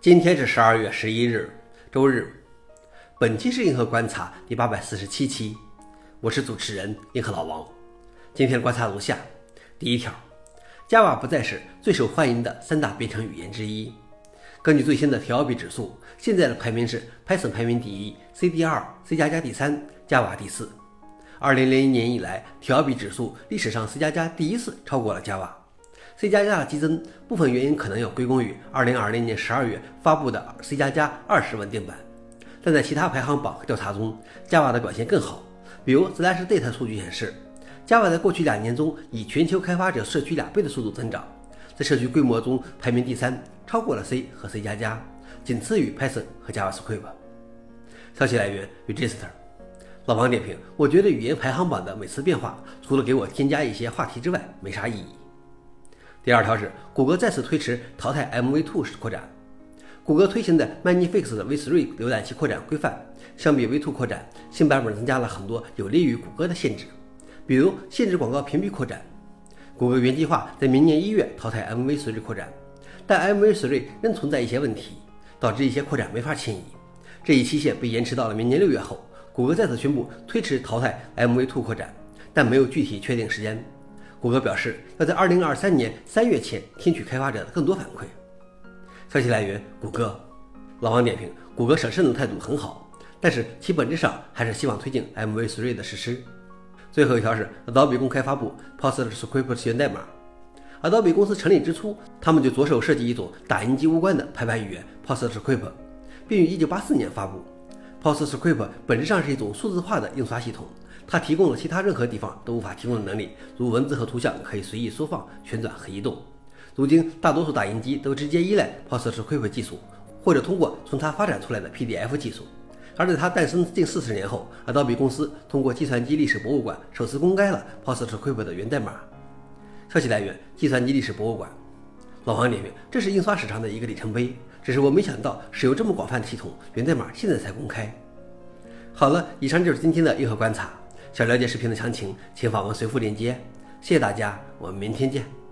今天是十二月十一日，周日。本期是银河观察第八百四十七期，我是主持人银河老王。今天观察如下：第一条，Java 不再是最受欢迎的三大编程语言之一。根据最新的 TLB 指数，现在的排名是 Python 排名第一，C 第二，C 加加第三，Java 第四。二零零一年以来，TLB 指数历史上 C 加加第一次超过了 Java。C 加加的激增，部分原因可能要归功于2020年12月发布的 C 加加20稳定版，但在其他排行榜和调查中，Java 的表现更好。比如 Slash Data 数据显示，Java 在过去两年中以全球开发者社区两倍的速度增长，在社区规模中排名第三，超过了 C 和 C 加加，仅次于 Python 和 JavaScript。消息来源：Register。老王点评：我觉得语言排行榜的每次变化，除了给我添加一些话题之外，没啥意义。第二条是，谷歌再次推迟淘汰 MV Two 扩展。谷歌推行的 Magnifics 的 V3 浏览器扩展规范，相比 V2 扩展，新版本增加了很多有利于谷歌的限制，比如限制广告屏蔽扩展。谷歌原计划在明年一月淘汰 MV3 扩展，但 MV3 仍存在一些问题，导致一些扩展没法迁移。这一期限被延迟到了明年六月后。谷歌再次宣布推迟淘汰 MV2 扩展，但没有具体确定时间。谷歌表示要在二零二三年三月前听取开发者的更多反馈。消息来源：谷歌。老王点评：谷歌审慎的态度很好，但是其本质上还是希望推进 MV3 的实施。最后一条是，Adobe 公开发布 PostScript 源代码。Adobe 公司成立之初，他们就着手设计一种打印机无关的排版语言 PostScript，并于一九八四年发布。PostScript 本质上是一种数字化的印刷系统。它提供了其他任何地方都无法提供的能力，如文字和图像可以随意缩放、旋转和移动。如今，大多数打印机都直接依赖 PostScript 技术，或者通过从它发展出来的 PDF 技术。而在它诞生近四十年后，Adobe 公司通过计算机历史博物馆首次公开了 PostScript 的源代码。消息来源：计算机历史博物馆。老黄点评：这是印刷史上的一个里程碑，只是我没想到使用这么广泛的系统，源代码现在才公开。好了，以上就是今天的硬核观察。想了解视频的详情，请访问随附链接。谢谢大家，我们明天见。